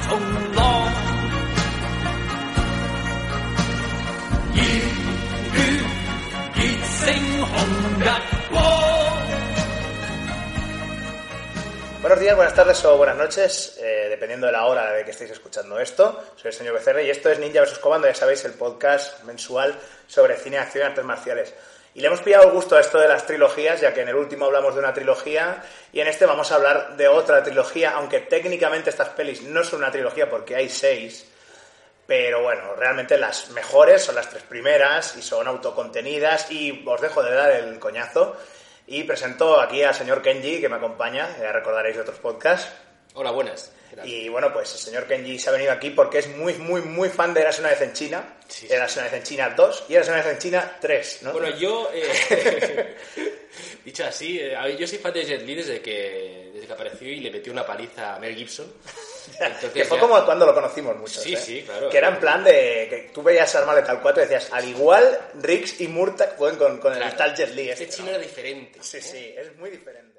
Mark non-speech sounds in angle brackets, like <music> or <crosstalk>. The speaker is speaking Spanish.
comes along. 要血熱星紅日光。Buenos días, buenas tardes o buenas noches, eh, dependiendo de la hora de que estéis escuchando esto. Soy el señor Becerra y esto es Ninja vs. Comando, ya sabéis, el podcast mensual sobre cine, acción y artes marciales. Y le hemos pillado gusto a esto de las trilogías, ya que en el último hablamos de una trilogía y en este vamos a hablar de otra trilogía, aunque técnicamente estas pelis no son una trilogía porque hay seis. Pero bueno, realmente las mejores son las tres primeras y son autocontenidas y os dejo de dar el coñazo. Y presento aquí al señor Kenji, que me acompaña, ya recordaréis de otros podcasts. Hola, buenas. Y bueno, pues el señor Kenji se ha venido aquí porque es muy, muy, muy fan de Eras una vez en China. Sí, sí. Eras una vez en China 2 y Eras una vez en China 3, ¿no? Bueno, yo, eh, <laughs> dicho así, eh, yo soy fan de Jet Li desde que, desde que apareció y le metió una paliza a Mel Gibson. <laughs> Entonces que fue ya- como cuando lo conocimos muchos, Sí, ¿eh? sí, claro. Que era en plan de que tú veías Arma Letal 4 y decías, al igual Riggs y Murtag pueden con, con Claro. el tal Jet Li Este este, chino ¿no? era diferente. Sí, sí, es muy diferente.